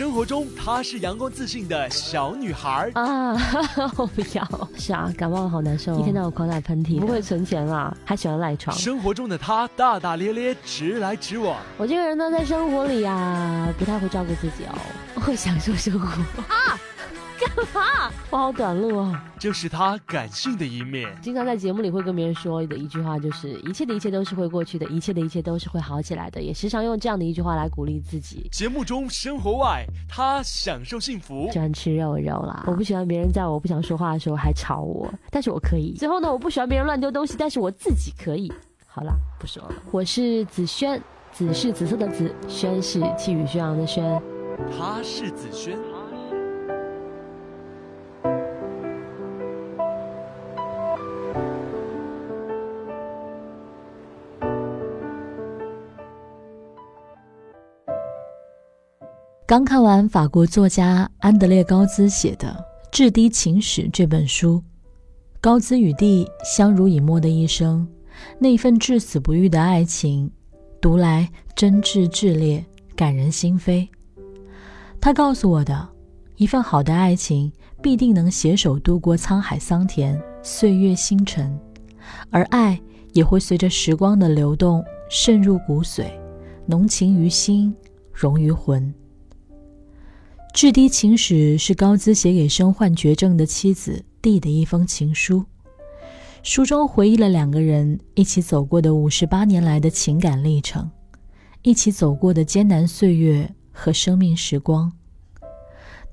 生活中她是阳光自信的小女孩啊！我不要，是啊，感冒好难受，一天到晚狂打喷嚏，不会存钱啦，还喜欢赖床。生活中的她大大咧咧，直来直往。我这个人呢，在生活里啊，不太会照顾自己哦，会享受生活嘛？我好短路啊。这是他感性的一面。经常在节目里会跟别人说的一句话，就是一切的一切都是会过去的，一切的一切都是会好起来的。也时常用这样的一句话来鼓励自己。节目中生活外，他享受幸福。喜欢吃肉肉啦。我不喜欢别人在我不想说话的时候还吵我，但是我可以。最后呢，我不喜欢别人乱丢东西，但是我自己可以。好啦，不说了。我是紫萱，紫是紫色的紫，萱是气宇轩昂的轩。他是紫萱。刚看完法国作家安德烈·高兹写的《至低情史》这本书，高兹与蒂相濡以沫的一生，那份至死不渝的爱情，读来真挚炽烈，感人心扉。他告诉我的，一份好的爱情必定能携手度过沧海桑田、岁月星辰，而爱也会随着时光的流动渗入骨髓，浓情于心，融于魂。《至低情史》是高兹写给身患绝症的妻子蒂的一封情书，书中回忆了两个人一起走过的五十八年来的情感历程，一起走过的艰难岁月和生命时光。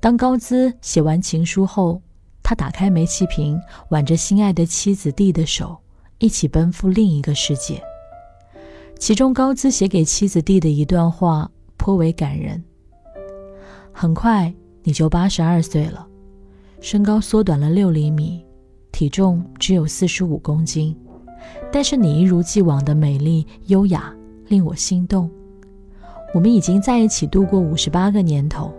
当高兹写完情书后，他打开煤气瓶，挽着心爱的妻子蒂的手，一起奔赴另一个世界。其中，高兹写给妻子蒂的一段话颇为感人。很快你就八十二岁了，身高缩短了六厘米，体重只有四十五公斤，但是你一如既往的美丽优雅，令我心动。我们已经在一起度过五十八个年头，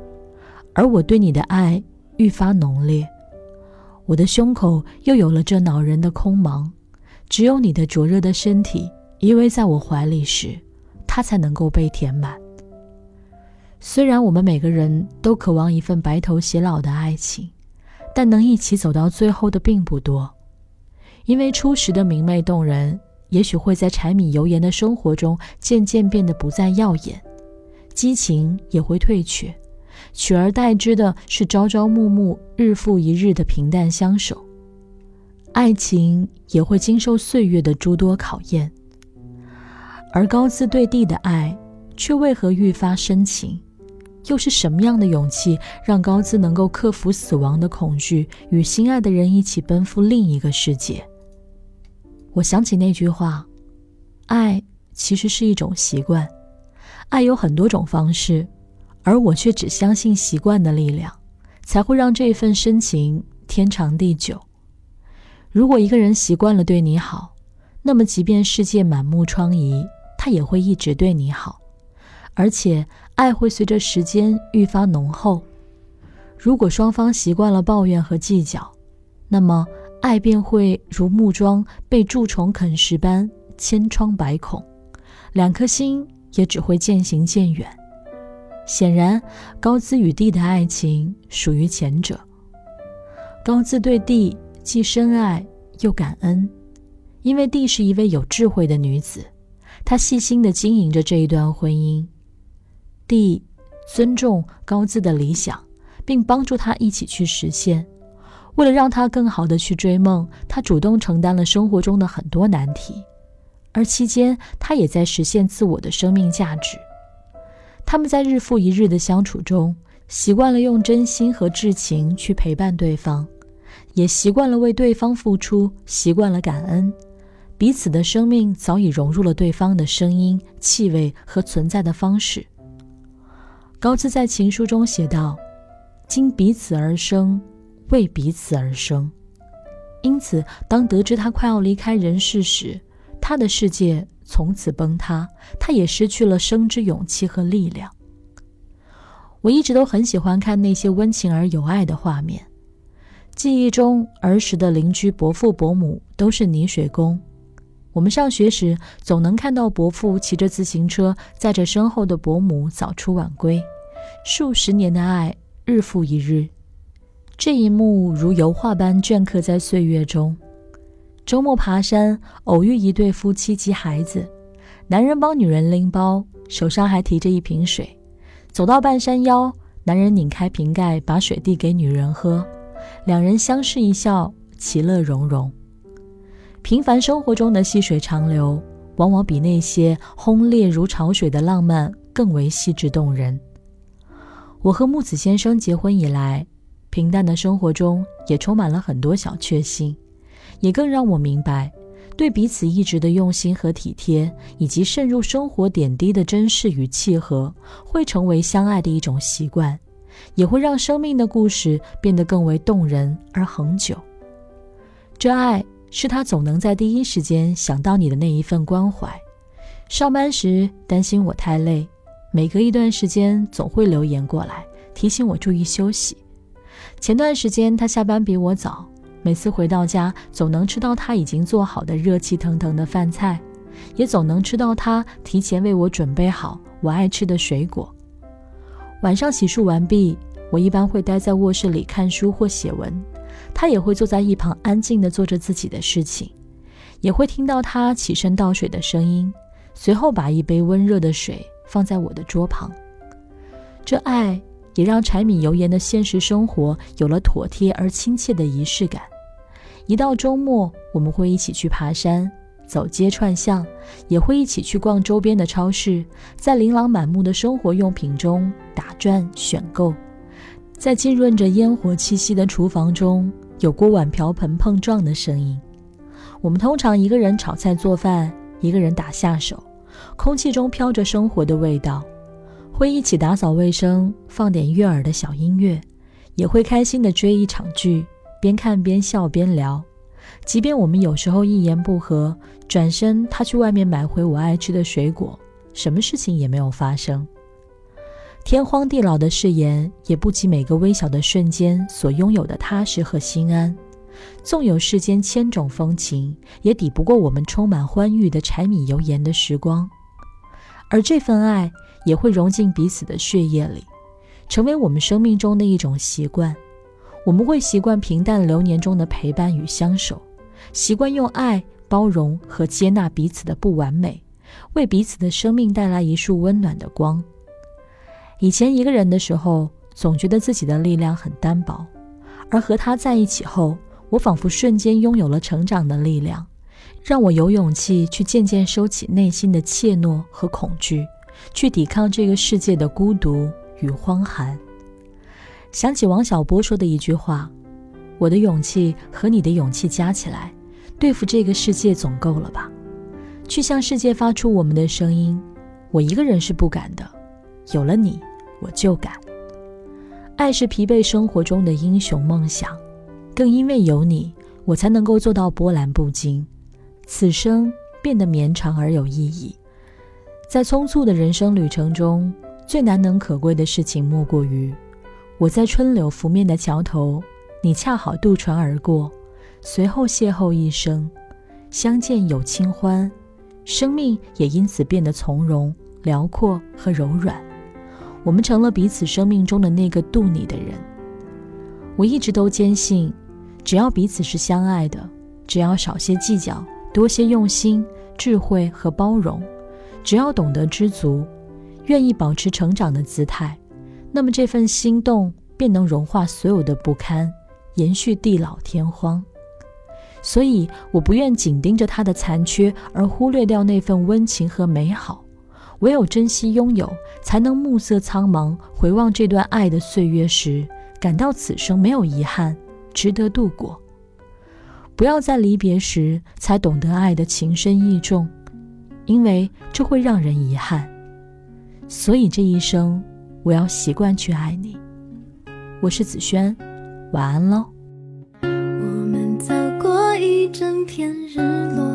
而我对你的爱愈发浓烈。我的胸口又有了这恼人的空茫，只有你的灼热的身体依偎在我怀里时，它才能够被填满。虽然我们每个人都渴望一份白头偕老的爱情，但能一起走到最后的并不多。因为初时的明媚动人，也许会在柴米油盐的生活中渐渐变得不再耀眼，激情也会退却，取而代之的是朝朝暮暮、日复一日的平淡相守。爱情也会经受岁月的诸多考验，而高姿对地的爱，却为何愈发深情？又是什么样的勇气，让高兹能够克服死亡的恐惧，与心爱的人一起奔赴另一个世界？我想起那句话：“爱其实是一种习惯，爱有很多种方式，而我却只相信习惯的力量，才会让这份深情天长地久。如果一个人习惯了对你好，那么即便世界满目疮痍，他也会一直对你好，而且。”爱会随着时间愈发浓厚。如果双方习惯了抱怨和计较，那么爱便会如木桩被蛀虫啃食般千疮百孔，两颗心也只会渐行渐远。显然，高姿与地的爱情属于前者。高姿对地既深爱又感恩，因为地是一位有智慧的女子，她细心地经营着这一段婚姻。弟尊重高姿的理想，并帮助他一起去实现。为了让他更好的去追梦，他主动承担了生活中的很多难题，而期间他也在实现自我的生命价值。他们在日复一日的相处中，习惯了用真心和至情去陪伴对方，也习惯了为对方付出，习惯了感恩。彼此的生命早已融入了对方的声音、气味和存在的方式。高兹在情书中写道：“经彼此而生，为彼此而生。因此，当得知他快要离开人世时，他的世界从此崩塌，他也失去了生之勇气和力量。”我一直都很喜欢看那些温情而有爱的画面。记忆中，儿时的邻居伯父伯母都是泥水工。我们上学时，总能看到伯父骑着自行车，载着身后的伯母早出晚归，数十年的爱日复一日，这一幕如油画般镌刻在岁月中。周末爬山，偶遇一对夫妻及孩子，男人帮女人拎包，手上还提着一瓶水。走到半山腰，男人拧开瓶盖，把水递给女人喝，两人相视一笑，其乐融融。平凡生活中的细水长流，往往比那些轰烈如潮水的浪漫更为细致动人。我和木子先生结婚以来，平淡的生活中也充满了很多小确幸。也更让我明白，对彼此一直的用心和体贴，以及渗入生活点滴的珍视与契合，会成为相爱的一种习惯，也会让生命的故事变得更为动人而恒久。这爱是他总能在第一时间想到你的那一份关怀。上班时担心我太累，每隔一段时间总会留言过来提醒我注意休息。前段时间他下班比我早。每次回到家，总能吃到他已经做好的热气腾腾的饭菜，也总能吃到他提前为我准备好我爱吃的水果。晚上洗漱完毕，我一般会待在卧室里看书或写文，他也会坐在一旁安静地做着自己的事情，也会听到他起身倒水的声音，随后把一杯温热的水放在我的桌旁。这爱。也让柴米油盐的现实生活有了妥帖而亲切的仪式感。一到周末，我们会一起去爬山、走街串巷，也会一起去逛周边的超市，在琳琅满目的生活用品中打转选购。在浸润着烟火气息的厨房中，有锅碗瓢盆碰撞的声音。我们通常一个人炒菜做饭，一个人打下手，空气中飘着生活的味道。会一起打扫卫生，放点悦耳的小音乐，也会开心的追一场剧，边看边笑边聊。即便我们有时候一言不合，转身他去外面买回我爱吃的水果，什么事情也没有发生。天荒地老的誓言，也不及每个微小的瞬间所拥有的踏实和心安。纵有世间千种风情，也抵不过我们充满欢愉的柴米油盐的时光。而这份爱。也会融进彼此的血液里，成为我们生命中的一种习惯。我们会习惯平淡流年中的陪伴与相守，习惯用爱包容和接纳彼此的不完美，为彼此的生命带来一束温暖的光。以前一个人的时候，总觉得自己的力量很单薄，而和他在一起后，我仿佛瞬间拥有了成长的力量，让我有勇气去渐渐收起内心的怯懦和恐惧。去抵抗这个世界的孤独与荒寒。想起王小波说的一句话：“我的勇气和你的勇气加起来，对付这个世界总够了吧？去向世界发出我们的声音。我一个人是不敢的，有了你，我就敢。爱是疲惫生活中的英雄梦想，更因为有你，我才能够做到波澜不惊，此生变得绵长而有意义。”在匆促的人生旅程中，最难能可贵的事情莫过于，我在春柳拂面的桥头，你恰好渡船而过，随后邂逅一生，相见有清欢，生命也因此变得从容、辽阔和柔软。我们成了彼此生命中的那个渡你的人。我一直都坚信，只要彼此是相爱的，只要少些计较，多些用心、智慧和包容。只要懂得知足，愿意保持成长的姿态，那么这份心动便能融化所有的不堪，延续地老天荒。所以，我不愿紧盯着它的残缺而忽略掉那份温情和美好。唯有珍惜拥有，才能暮色苍茫，回望这段爱的岁月时，感到此生没有遗憾，值得度过。不要在离别时才懂得爱的情深意重。因为这会让人遗憾，所以这一生我要习惯去爱你。我是子轩，晚安喽。我们走过一整片日落，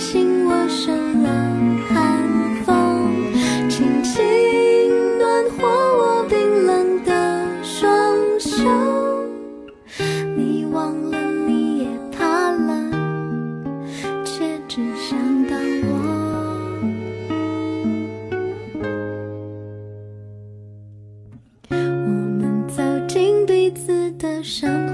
醒我生了寒风，轻轻暖和我冰冷的双手。你忘了，你也怕了，却只想当我。我们走进彼此的伤。